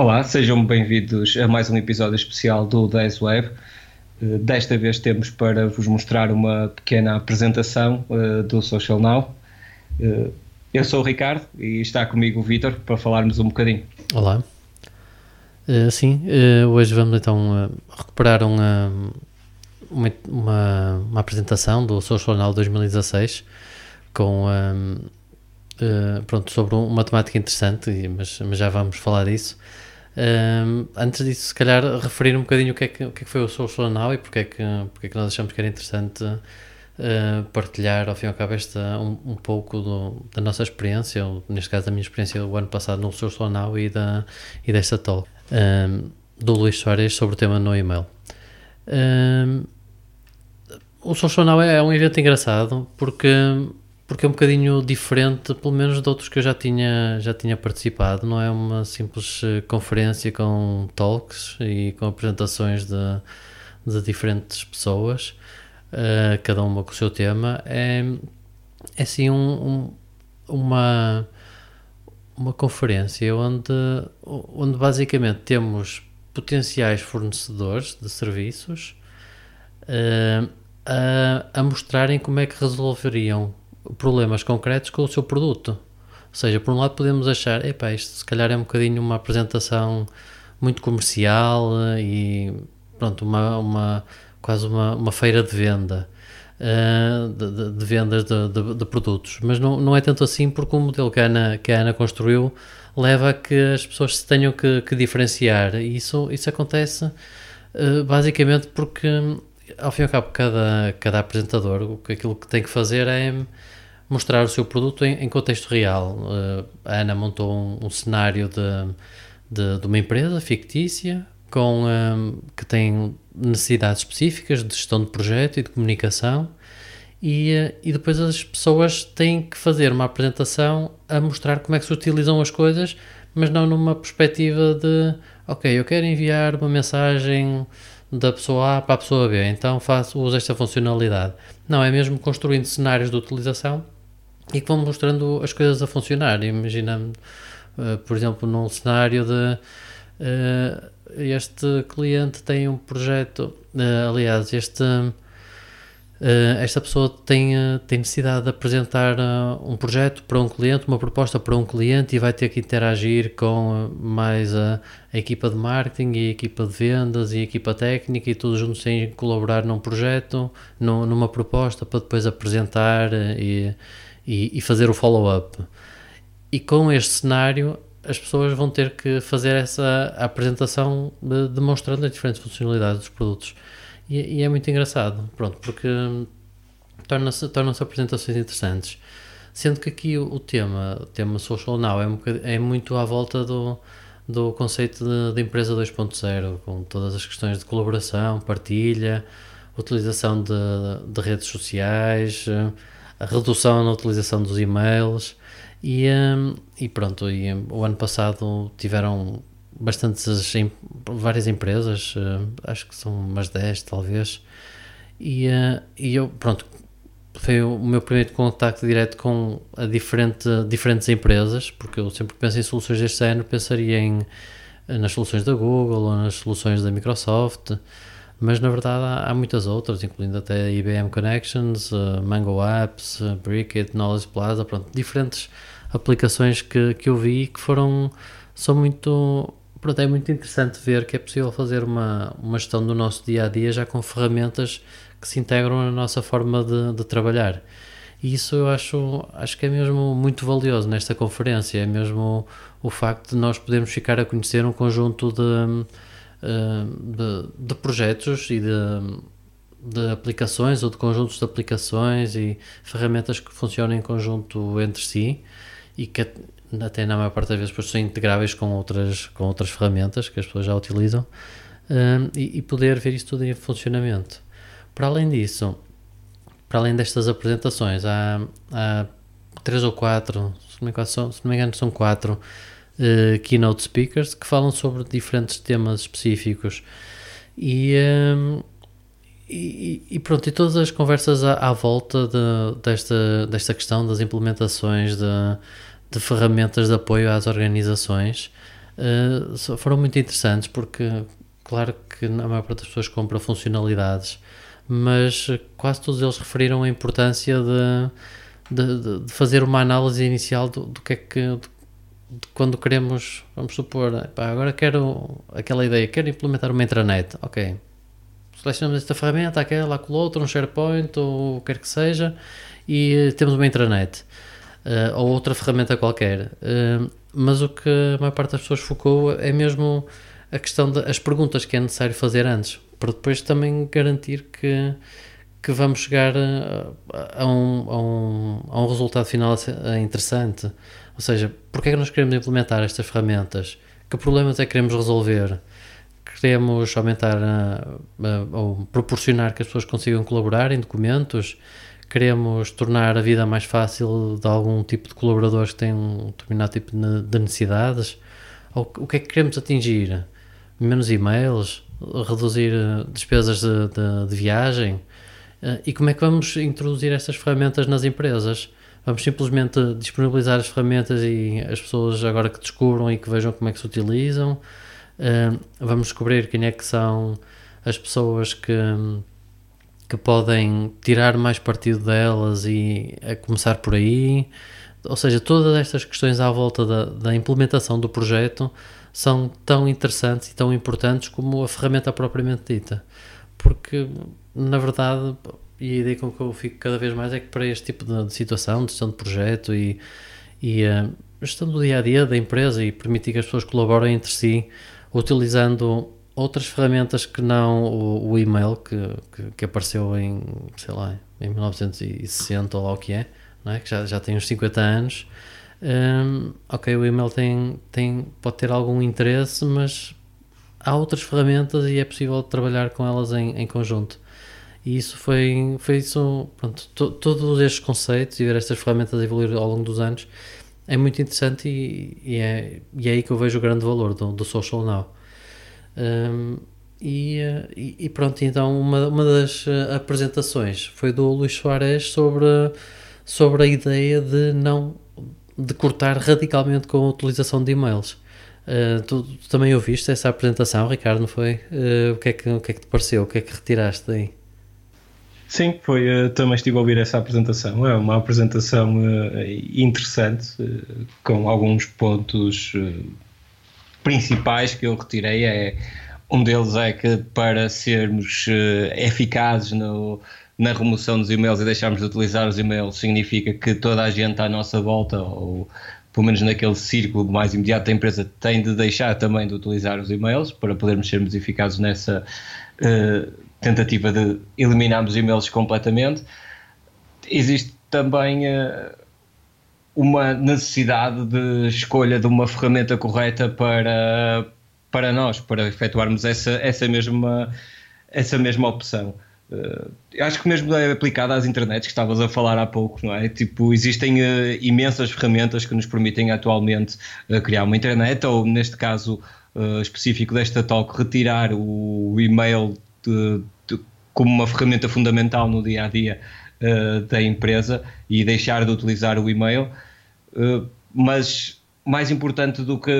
Olá, sejam bem-vindos a mais um episódio especial do 10 Web. Eh, desta vez temos para vos mostrar uma pequena apresentação uh, do Social Now. Uh, eu sou o Ricardo e está comigo o Vitor para falarmos um bocadinho. Olá. Sim, hoje vamos então recuperar uma, uma, uma, uma, apresentação do Social Now 2016 com pronto, sobre uma temática interessante, mas, mas já vamos falar disso. Um, antes disso, se calhar, referir um bocadinho o que é que, o que, é que foi o Social Now e porque é que, porque é que nós achamos que era interessante uh, partilhar, ao fim e ao cabo, esta, um, um pouco do, da nossa experiência, ou, neste caso, da minha experiência do ano passado no Social Now e, da, e desta talk um, do Luís Soares sobre o tema no e-mail. O Social Now é, é um evento engraçado porque porque é um bocadinho diferente, pelo menos de outros que eu já tinha, já tinha participado. Não é uma simples eh, conferência com talks e com apresentações de, de diferentes pessoas, uh, cada uma com o seu tema. É, é sim um, um, uma, uma conferência onde, onde basicamente temos potenciais fornecedores de serviços uh, a, a mostrarem como é que resolveriam problemas concretos com o seu produto. Ou seja, por um lado podemos achar, epá, isto se calhar é um bocadinho uma apresentação muito comercial eh, e pronto, uma, uma quase uma, uma feira de venda. Uh, de, de, vendas de, de, de, produtos, mas não, não é tanto assim porque o modelo que a Ana, que a Ana construiu leva a que as pessoas se tenham que, que diferenciar e isso, isso acontece uh, basicamente porque ao fim e ao cabo cada, cada apresentador aquilo que tem que fazer é mostrar o seu produto em, em contexto real. Uh, a Ana montou um, um cenário de, de, de, uma empresa fictícia com, um, eh, que tem necessidades específicas de gestão de projeto e de comunicação. E, uh, e depois as pessoas têm que fazer uma apresentação a mostrar como é que se utilizam as coisas, mas não numa perspectiva de ok, eu quero enviar uma mensagem da pessoa A para a pessoa B, então uso esta funcionalidade. Não, é mesmo construindo cenários de utilização e que vão mostrando as coisas a funcionar. Imagina, uh, por exemplo, num cenário de uh, este cliente tem um projeto, uh, aliás, este, esta pessoa tem, tem necessidade de apresentar um projeto para um cliente, uma proposta para um cliente e vai ter que interagir com mais a, a equipa de marketing e a equipa de vendas e a equipa técnica e todos juntos sem colaborar num projeto, numa proposta para depois apresentar e e, e fazer o follow-up. E com este cenário, as pessoas vão ter que fazer essa apresentação de, demonstrando as diferentes funcionalidades dos produtos. E, é muito engraçado, pronto, porque torna-se tornam apresentações interessantes. Sendo que aqui o, tema, o tema Social Now, é, um é muito à volta do, do conceito de, de empresa 2.0, com todas as questões de colaboração, partilha, utilização de, de redes sociais, a redução na utilização dos e-mails e, um, e pronto, e, o ano passado tiveram bastantes, várias empresas, uh, acho que são umas 10 talvez, e, uh, e eu, pronto, foi o meu primeiro contacto direto com a diferente, diferentes empresas, porque eu sempre penso em soluções deste ano, pensaria em, nas soluções da Google ou nas soluções da Microsoft, mas na verdade há, há, muitas outras, incluindo até IBM Connections, uh, Mango Apps, uh, Brickit, Knowledge Plaza, pronto, diferentes aplicações que, que eu vi que foram, são muito, pronto, é muito interessante ver que é possível fazer uma, uma gestão do nosso dia a dia já com ferramentas que se integram na nossa forma de, de trabalhar. E isso eu acho, acho que é mesmo muito valioso nesta conferência, é mesmo o facto de nós podermos ficar a conhecer um conjunto de eh, de, de, projetos e de, de aplicações ou de conjuntos de aplicações e ferramentas que funcionam em conjunto entre si e que até na maior parte das vezes são integráveis com outras, com outras ferramentas que as pessoas já utilizam um, e, e, poder ver isso tudo em funcionamento. Para além disso, para além destas apresentações, há, há três ou quatro, se não me engano, são, não me engano, são quatro uh, keynote speakers que falam sobre diferentes temas específicos. E, um, e, e, pronto, e todas as conversas à, à volta de, desta, desta questão das implementações de, de ferramentas de apoio às organizações uh, foram muito interessantes porque, claro que a maior parte das pessoas compra funcionalidades, mas quase todos eles referiram a importância de, de, de fazer uma análise inicial do, do que é que. De, quando queremos, vamos supor, pá, agora quero aquela ideia, quero implementar uma intranet, ok, selecionamos esta ferramenta, aquela, aquela outra, um SharePoint ou o que quer que seja, e temos uma intranet uh, ou outra ferramenta qualquer. Uh, mas o que a maior parte das pessoas focou é mesmo a questão das perguntas que é necessário fazer antes, para depois também garantir que, que vamos chegar a, a, um, a, um, a um resultado final interessante. Ou seja, porque é que nós queremos implementar estas ferramentas? Que problemas é que queremos resolver? Queremos aumentar ou proporcionar que as pessoas consigam colaborar em documentos? Queremos tornar a vida mais fácil de algum tipo de colaboradores que têm um determinado tipo de necessidades? Ou o que é que queremos atingir? Menos e-mails? Reduzir eh, despesas de, de, de viagem? Eh, e como é que vamos introduzir estas ferramentas nas empresas? Vamos simplesmente disponibilizar as ferramentas e as pessoas agora que descubram e que vejam como é que se utilizam? Eh, vamos descobrir quem é que são as pessoas que que podem tirar mais partido delas e a começar por aí. Ou seja, todas estas questões à volta da, da implementação do projeto são tão interessantes e tão importantes como a ferramenta propriamente dita. Porque, na verdade, e a ideia com que eu fico cada vez mais é que para este tipo de, de situação, de gestão de projeto e, e uh, gestão do dia a dia da empresa e permitir que as pessoas colaborem entre si, utilizando outras ferramentas que não o, o e-mail que, que, que, apareceu em, sei lá, em 1960 ou lá o que é, não é? que já, já tem uns 50 anos. Um, ok, o e-mail tem, tem, pode ter algum interesse, mas há outras ferramentas e é possível trabalhar com elas em, em conjunto. E isso foi, foi isso, pronto, to, todos estes conceitos e ver estas ferramentas evoluir ao longo dos anos é muito interessante e, e, é, e é aí que eu vejo o grande valor do, do Social Now. Um, e, e, pronto, então uma, uma das eh, apresentações foi do Luís Soares sobre, sobre a ideia de não de cortar radicalmente com a utilização de e-mails. Uh, tu, tu, também ouviste essa apresentação, Ricardo, não foi? Uh, o, que é que, o que é que te pareceu? O que é que retiraste daí? Sim, foi, também estive a ouvir essa apresentação. É uma apresentação interessante, com alguns pontos principais que eu retirei é um deles é que para sermos uh, eficazes no, na remoção dos e-mails e deixarmos de utilizar os e-mails significa que toda a gente à nossa volta ou pelo menos naquele círculo mais imediato da empresa tem de deixar também de utilizar os e-mails para podermos sermos eficazes nessa uh, tentativa de eliminarmos os e-mails completamente. Existe também uh, uma necessidade de escolha de uma ferramenta correta para, para nós, para efetuarmos essa, essa, mesma, essa mesma opção. Uh, acho que mesmo é aplicada às internets que estavas a falar há pouco, não é? Tipo, existem uh, imensas ferramentas que nos permitem atualmente uh, criar uma internet, ou neste caso específico desta talk, retirar o, e-mail de, de, como uma ferramenta fundamental no dia a dia uh, da empresa e deixar de utilizar o e-mail, uh, mas mais importante do que,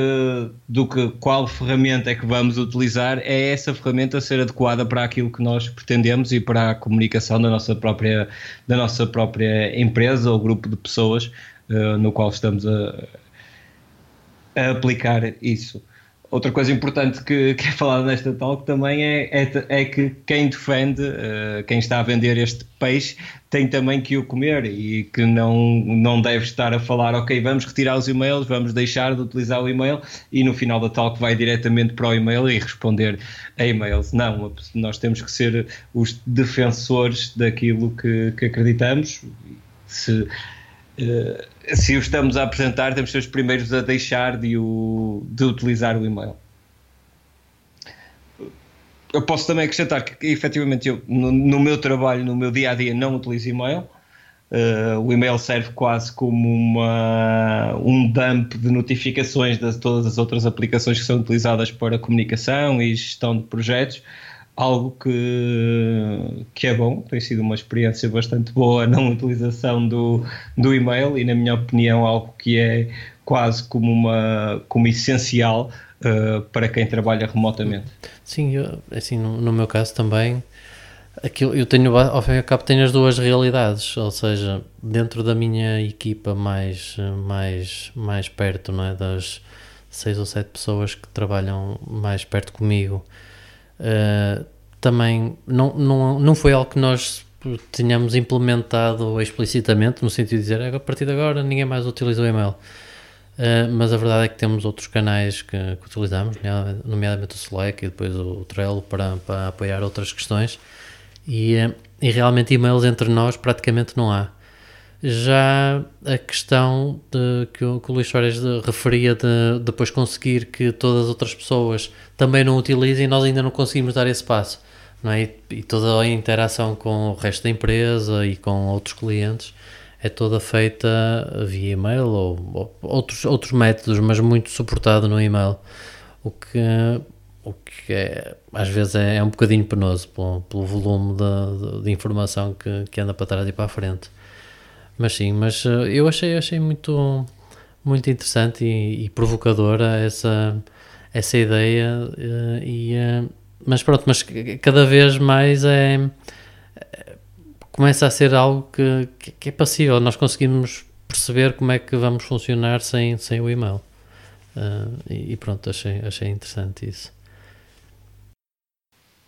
do que qual ferramenta é que vamos utilizar é essa ferramenta ser adequada para aquilo que nós pretendemos e para a comunicação da nossa própria, da nossa própria empresa ou grupo de pessoas uh, no qual estamos a, a aplicar isso. Outra coisa importante que, que é falada nesta talk também é, é, é que quem defende, uh, quem está a vender este peixe, tem também que o comer e que não, não deve estar a falar, ok, vamos retirar os e-mails, vamos deixar de utilizar o e-mail e no final da talk vai diretamente para o e-mail e responder a e-mails. Não, nós temos que ser os defensores daquilo que, que acreditamos. Se eh, se o estamos a apresentar, temos de ser os primeiros a deixar de, o, de utilizar o e-mail. Eu posso também acrescentar que, efetivamente, eu, no, no meu trabalho, no meu dia a dia, não utilizo e-mail. Uh, o e-mail serve quase como uma, um dump de notificações de todas as outras aplicações que são utilizadas para comunicação e gestão de projetos algo que, que é bom, tem sido uma experiência bastante boa na utilização do, do e-mail e, na minha opinião, algo que é quase como, uma, como essencial uh, para quem trabalha remotamente. Sim, eu, assim, no, no, meu caso também, aquilo, eu tenho, ao fim e ao cabo, tenho as duas realidades, ou seja, dentro da minha equipa mais, mais, mais perto, não é, das seis ou sete pessoas que trabalham mais perto comigo, uh, também não, não, não foi algo que nós tínhamos implementado explicitamente, no sentido de dizer a partir de agora ninguém mais utiliza o e-mail. Uh, mas a verdade é que temos outros canais que, que, utilizamos, nomeadamente o Slack e depois o Trello para, para apoiar outras questões. E, uh, e realmente e-mails entre nós praticamente não há. Já a questão de, que, o, que o Luís Soares referia de depois conseguir que todas as outras pessoas também não utilizem, nós ainda não conseguimos dar esse passo não é? E, toda a interação com o resto da empresa e com outros clientes é toda feita via e-mail ou, ou outros, outros métodos, mas muito suportado no e-mail, o que, o que é, às vezes é, é um bocadinho penoso pelo, pelo volume de, de, informação que, que anda para trás e para a frente. Mas sim, mas eh, eu achei, achei muito, muito interessante e, e provocadora essa, essa ideia eh, e, eh, mas pronto, mas cada vez mais é, começa a ser algo que, que é passível. Nós conseguimos perceber como é que vamos funcionar sem, sem o e-mail. Uh, e, pronto, achei, achei interessante isso.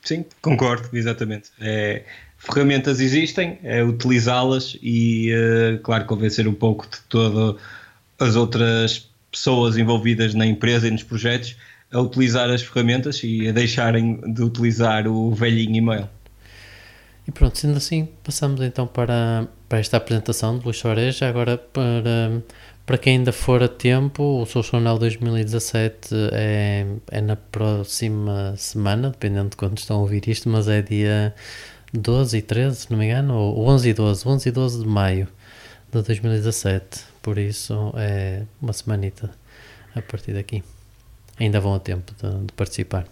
Sim, concordo, exatamente. É, ferramentas existem, é utilizá-las e, uh, claro, convencer um pouco de todas as outras pessoas envolvidas na empresa e nos projetos a utilizar as ferramentas e a deixarem de utilizar o velhinho e-mail. E pronto, sendo assim, passamos então para, para esta apresentação de Luís Soares. Agora, para, para quem ainda for a tempo, o Social Now 2017 é, é na próxima semana, dependendo de quando estão a ouvir isto, mas é dia 12 e 13, se não me engano, ou 11 e 12, 11 e 12 de maio de 2017. Por isso, é uma semanita a partir daqui. ainda vão a tempo de, de participar.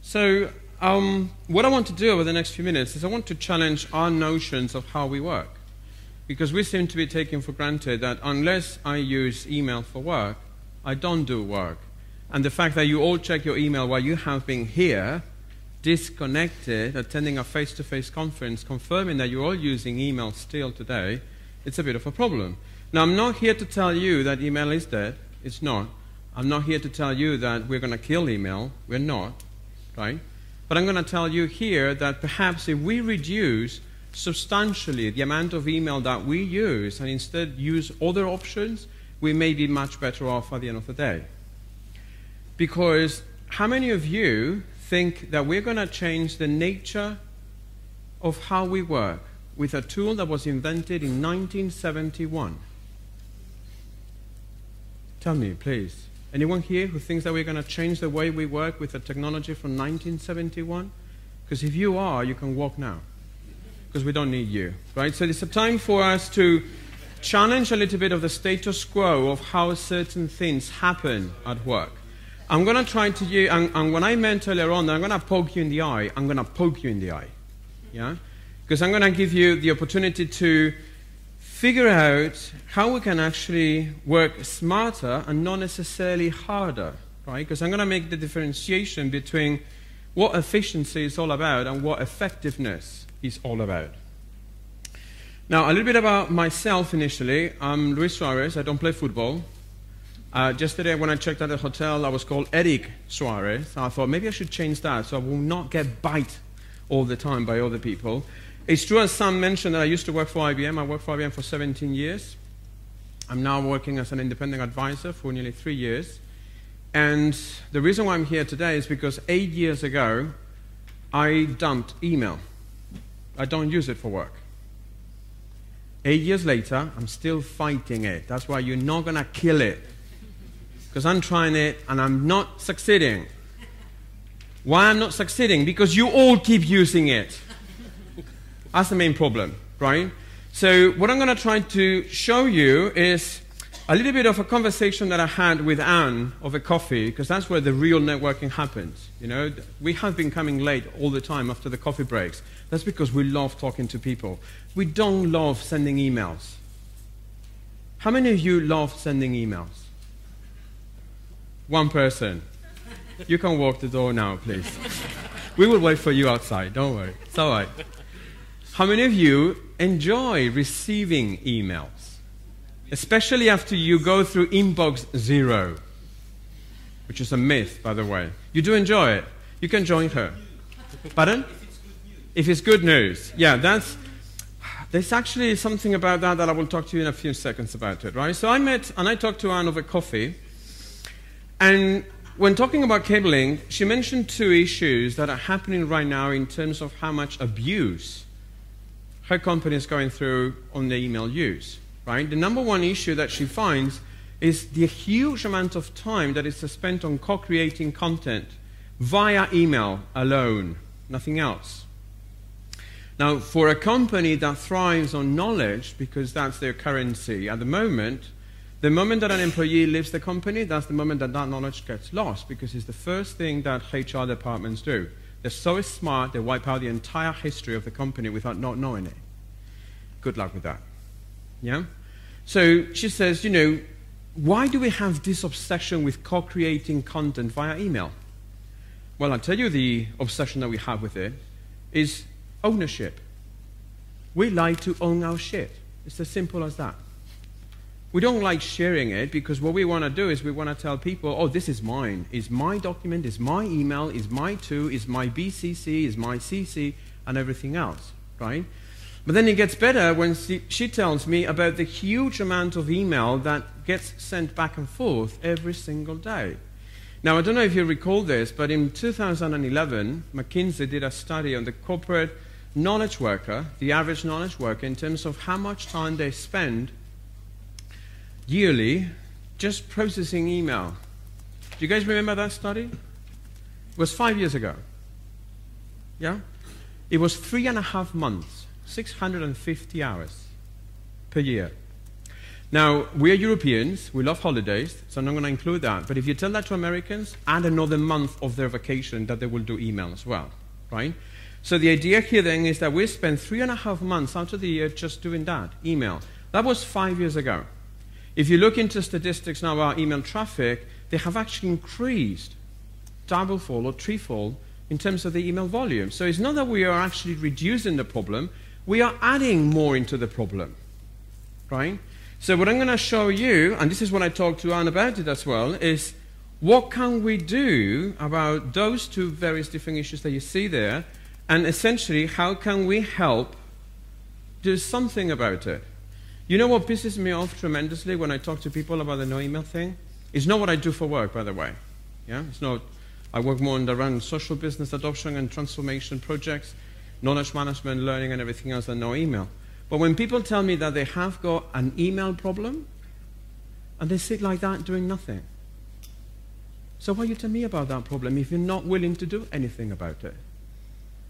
So, um, what I want to do over the next few minutes is I want to challenge our notions of how we work. Because we seem to be taking for granted that unless I use email for work, I don't do work. And the fact that you all check your email while you have been here, disconnected, attending a face to face conference, confirming that you're all using email still today, it's a bit of a problem. Now, I'm not here to tell you that email is dead. It's not. I'm not here to tell you that we're going to kill email. We're not, right? But I'm going to tell you here that perhaps if we reduce substantially the amount of email that we use and instead use other options, we may be much better off at the end of the day. Because how many of you think that we're going to change the nature of how we work with a tool that was invented in 1971? Tell me, please. Anyone here who thinks that we're going to change the way we work with the technology from 1971? Because if you are, you can walk now. Because we don't need you, right? So it's a time for us to challenge a little bit of the status quo of how certain things happen at work. I'm going to try to use, and, and when I meant earlier on I'm going to poke you in the eye, I'm going to poke you in the eye. Yeah? Because I'm going to give you the opportunity to figure out how we can actually work smarter and not necessarily harder, right? Because I'm going to make the differentiation between what efficiency is all about and what effectiveness is all about. Now, a little bit about myself initially. I'm Luis Suarez. I don't play football. Uh, yesterday, when I checked out the hotel, I was called Eric Suarez. I thought maybe I should change that so I will not get bite all the time by other people. It's true, as Sam mentioned, that I used to work for IBM. I worked for IBM for 17 years. I'm now working as an independent advisor for nearly three years. And the reason why I'm here today is because eight years ago, I dumped email. I don't use it for work. Eight years later, I'm still fighting it. That's why you're not going to kill it. Because I'm trying it and I'm not succeeding. Why I'm not succeeding? Because you all keep using it. That's the main problem, right? So, what I'm going to try to show you is a little bit of a conversation that I had with Anne over coffee, because that's where the real networking happens. You know, we have been coming late all the time after the coffee breaks. That's because we love talking to people. We don't love sending emails. How many of you love sending emails? One person. You can walk the door now, please. We will wait for you outside. Don't worry. It's all right. How many of you enjoy receiving emails? Especially after you go through inbox zero, which is a myth, by the way. You do enjoy it. You can join her. Pardon? If it's good news. Yeah, that's. There's actually something about that that I will talk to you in a few seconds about it, right? So I met and I talked to Anne over coffee, and when talking about cabling, she mentioned two issues that are happening right now in terms of how much abuse her company is going through on the email use, right? The number one issue that she finds is the huge amount of time that is spent on co creating content via email alone, nothing else. Now, for a company that thrives on knowledge, because that's their currency at the moment, the moment that an employee leaves the company, that's the moment that that knowledge gets lost, because it's the first thing that HR departments do. They're so smart, they wipe out the entire history of the company without not knowing it. Good luck with that. Yeah? So she says, you know, why do we have this obsession with co creating content via email? Well, I'll tell you the obsession that we have with it is ownership. We like to own our shit. It's as simple as that. We don't like sharing it because what we want to do is we want to tell people, oh, this is mine. Is my document, is my email, is my to, is my BCC, is my CC, and everything else, right? But then it gets better when she, she tells me about the huge amount of email that gets sent back and forth every single day. Now, I don't know if you recall this, but in 2011, McKinsey did a study on the corporate knowledge worker, the average knowledge worker, in terms of how much time they spend yearly just processing email. Do you guys remember that study? It was five years ago. Yeah? It was three and a half months, 650 hours per year. Now, we are Europeans, we love holidays, so I'm not going to include that. But if you tell that to Americans, add another month of their vacation that they will do email as well, right? So the idea here then is that we spend three and a half months out of the year just doing that, email. That was five years ago. If you look into statistics now about email traffic, they have actually increased doublefold or threefold in terms of the email volume. So it's not that we are actually reducing the problem, we are adding more into the problem, right? So what I'm going to show you, and this is what I talked to Anne about it as well, is what can we do about those two various different issues that you see there and essentially, how can we help do something about it? You know what pisses me off tremendously when I talk to people about the no email thing? It's not what I do for work, by the way. Yeah? It's not, I work more on the run social business adoption and transformation projects, knowledge management, learning, and everything else than no email. But when people tell me that they have got an email problem, and they sit like that doing nothing. So why you tell me about that problem if you're not willing to do anything about it?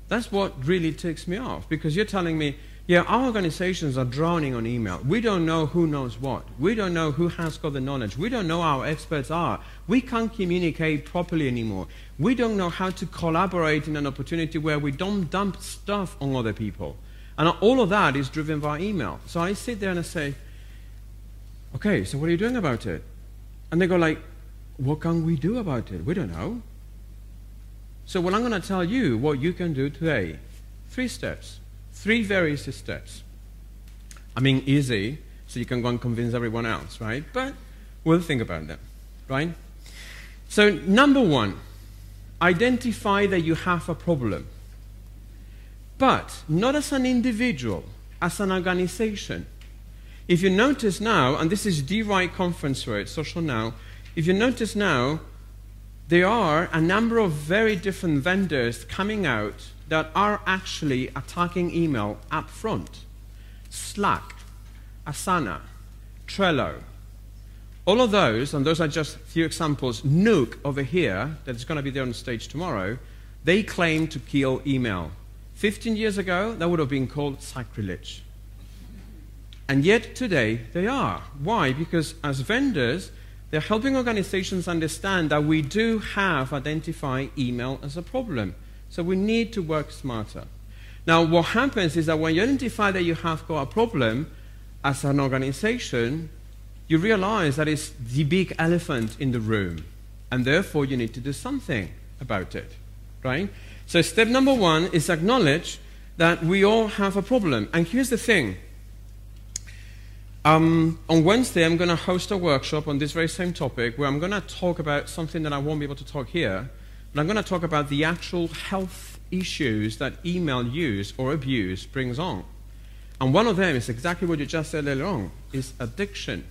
That's what really ticks me off because you're telling me, yeah, our organizations are drowning on email. We don't know who knows what. We don't know who has got the knowledge. We don't know our experts are. We can't communicate properly anymore. We don't know how to collaborate in an opportunity where we don't dump stuff on other people. And all of that is driven by email. So I sit there and I say, okay, so what are you doing about it? And they go like, what can we do about it? We don't know. So, what I'm going to tell you what you can do today three steps, three various steps. I mean, easy, so you can go and convince everyone else, right? But we'll think about them, right? So, number one, identify that you have a problem. But not as an individual, as an organization. If you notice now, and this is the right conference it, Social Now, if you notice now, there are a number of very different vendors coming out that are actually attacking email up front. Slack, Asana, Trello. All of those, and those are just a few examples, Nuke over here, that is going to be there on stage tomorrow, they claim to kill email. 15 years ago, that would have been called sacrilege. And yet today, they are. Why? Because as vendors, they're helping organizations understand that we do have identified email as a problem. So we need to work smarter. Now, what happens is that when you identify that you have got a problem as an organization, you realize that it's the big elephant in the room. And therefore, you need to do something about it, right? So, step number one is acknowledge that we all have a problem. And here's the thing um, on Wednesday, I'm going to host a workshop on this very same topic where I'm going to talk about something that I won't be able to talk here. But I'm going to talk about the actual health issues that email use or abuse brings on. And one of them is exactly what you just said earlier on, is addiction.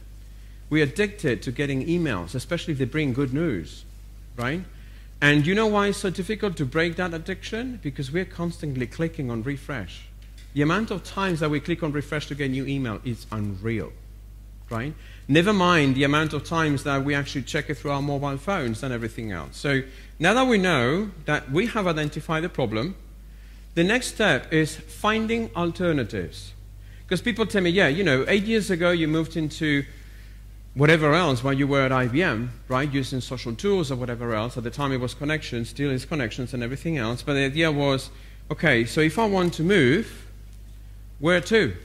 We're addicted to getting emails, especially if they bring good news, right? And you know why it's so difficult to break that addiction? Because we're constantly clicking on refresh. The amount of times that we click on refresh to get new email is unreal, right? Never mind the amount of times that we actually check it through our mobile phones and everything else. So now that we know that we have identified the problem, the next step is finding alternatives. Because people tell me, yeah, you know, eight years ago you moved into whatever else while you were at IBM, right, using social tools or whatever else. At the time it was connections, still is connections and everything else. But the idea was, okay, so if I want to move, where to?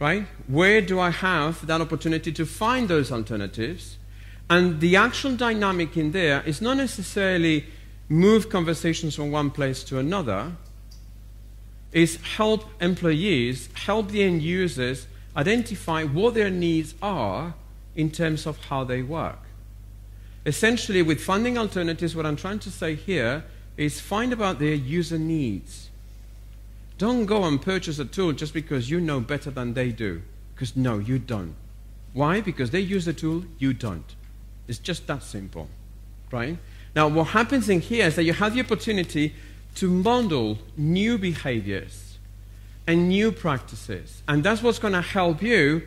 Right? Where do I have that opportunity to find those alternatives? And the actual dynamic in there is not necessarily move conversations from one place to another, is help employees, help the end users identify what their needs are in terms of how they work. Essentially, with funding alternatives, what I'm trying to say here is find about their user needs. Don't go and purchase a tool just because you know better than they do. Because no, you don't. Why? Because they use the tool, you don't. It's just that simple. Right? Now, what happens in here is that you have the opportunity to model new behaviors and new practices. And that's what's going to help you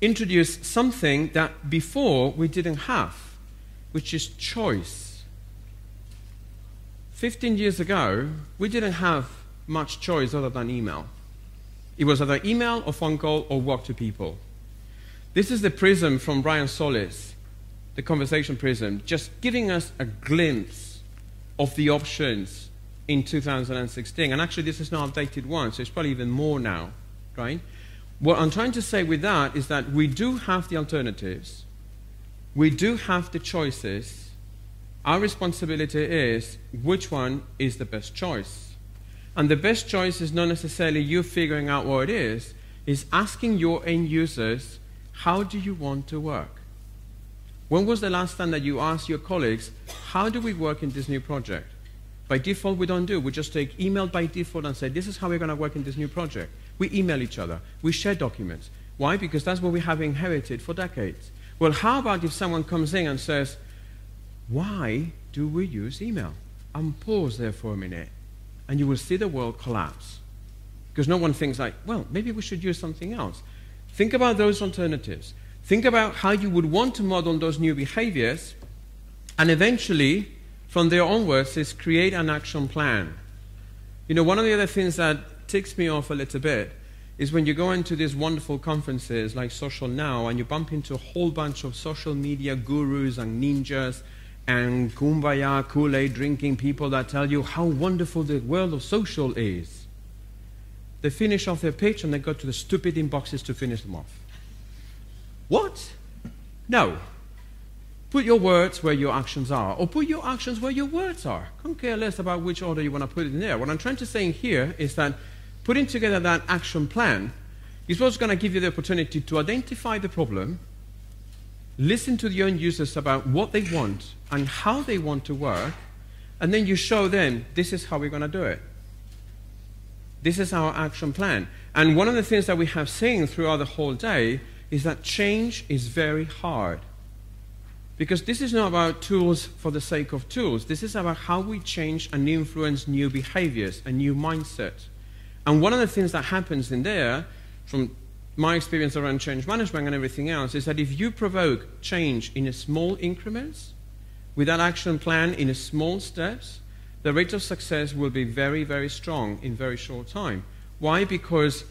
introduce something that before we didn't have, which is choice. 15 years ago, we didn't have much choice other than email. It was either email or phone call or walk to people. This is the prism from Brian Solis, the conversation prism, just giving us a glimpse of the options in 2016. And actually, this is not updated one, so it's probably even more now, right? What I'm trying to say with that is that we do have the alternatives, we do have the choices. Our responsibility is which one is the best choice. And the best choice is not necessarily you figuring out what it is, is asking your end users, how do you want to work? When was the last time that you asked your colleagues, how do we work in this new project? By default, we don't do. We just take email by default and say, this is how we're going to work in this new project. We email each other. We share documents. Why? Because that's what we have inherited for decades. Well, how about if someone comes in and says, why do we use email? And pause there for a minute and you will see the world collapse. Because no one thinks like, well, maybe we should use something else. Think about those alternatives. Think about how you would want to model those new behaviors, and eventually, from there onwards, is create an action plan. You know, one of the other things that ticks me off a little bit is when you go into these wonderful conferences like Social Now and you bump into a whole bunch of social media gurus and ninjas and kumbaya Kool-Aid drinking people that tell you how wonderful the world of social is. They finish off their pitch and they go to the stupid inboxes to finish them off. What? No. Put your words where your actions are, or put your actions where your words are. I don't care less about which order you want to put it in there. What I'm trying to say here is that putting together that action plan is what's going to give you the opportunity to identify the problem listen to the end users about what they want and how they want to work, and then you show them this is how we're going to do it. This is our action plan. And one of the things that we have seen throughout the whole day is that change is very hard. Because this is not about tools for the sake of tools. This is about how we change and influence new behaviors, a new mindset. And one of the things that happens in there, from my experience around change management and everything else is that if you provoke change in small increments, with that action plan in small steps, the rate of success will be very, very strong in very short time. Why? Because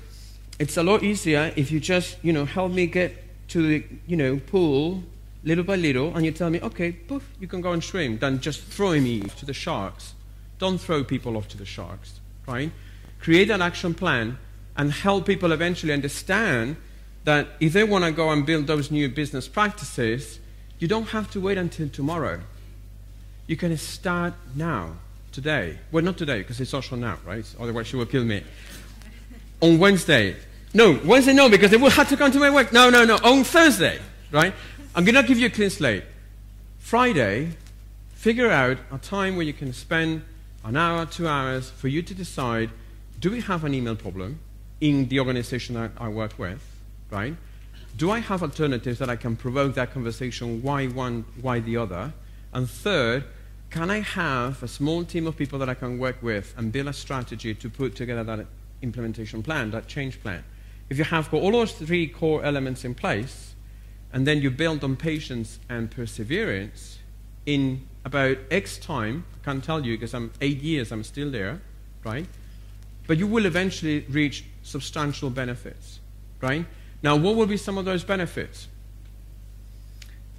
it's a lot easier if you just, you know, help me get to the, you know, pool little by little, and you tell me, okay, poof, you can go and swim, than just throwing me to the sharks. Don't throw people off to the sharks, right? Create an action plan and help people eventually understand that if they want to go and build those new business practices, You don't have to wait until tomorrow. You can start now, today. Well, not today, because it's social now, right? Otherwise, she will kill me. On Wednesday. No, Wednesday, no, because they will have to come to my work. No, no, no. On Thursday, right? I'm going to give you a clean slate. Friday, figure out a time where you can spend an hour, two hours for you to decide do we have an email problem in the organization that I work with, right? Do I have alternatives that I can provoke that conversation? Why one, why the other? And third, can I have a small team of people that I can work with and build a strategy to put together that implementation plan, that change plan? If you have got all those three core elements in place, and then you build on patience and perseverance, in about X time, I can't tell you because I'm eight years, I'm still there, right? But you will eventually reach substantial benefits, right? Now, what will be some of those benefits?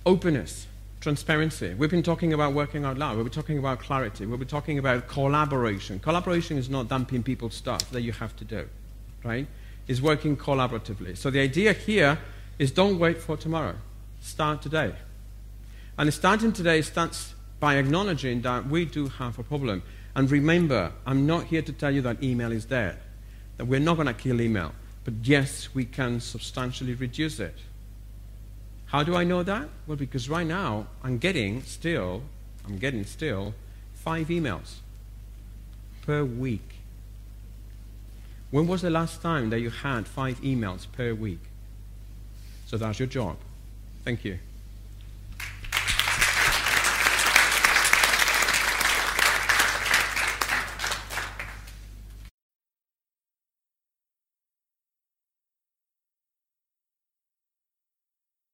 Openness, transparency. We've been talking about working out loud. We've been talking about clarity. We've been talking about collaboration. Collaboration is not dumping people's stuff that you have to do, right? It's working collaboratively. So the idea here is don't wait for tomorrow. Start today. And starting today starts by acknowledging that we do have a problem. And remember, I'm not here to tell you that email is dead, that we're not going to kill email. But yes, we can substantially reduce it. How do I know that? Well, because right now I'm getting still, I'm getting still five emails per week. When was the last time that you had five emails per week? So that's your job. Thank you.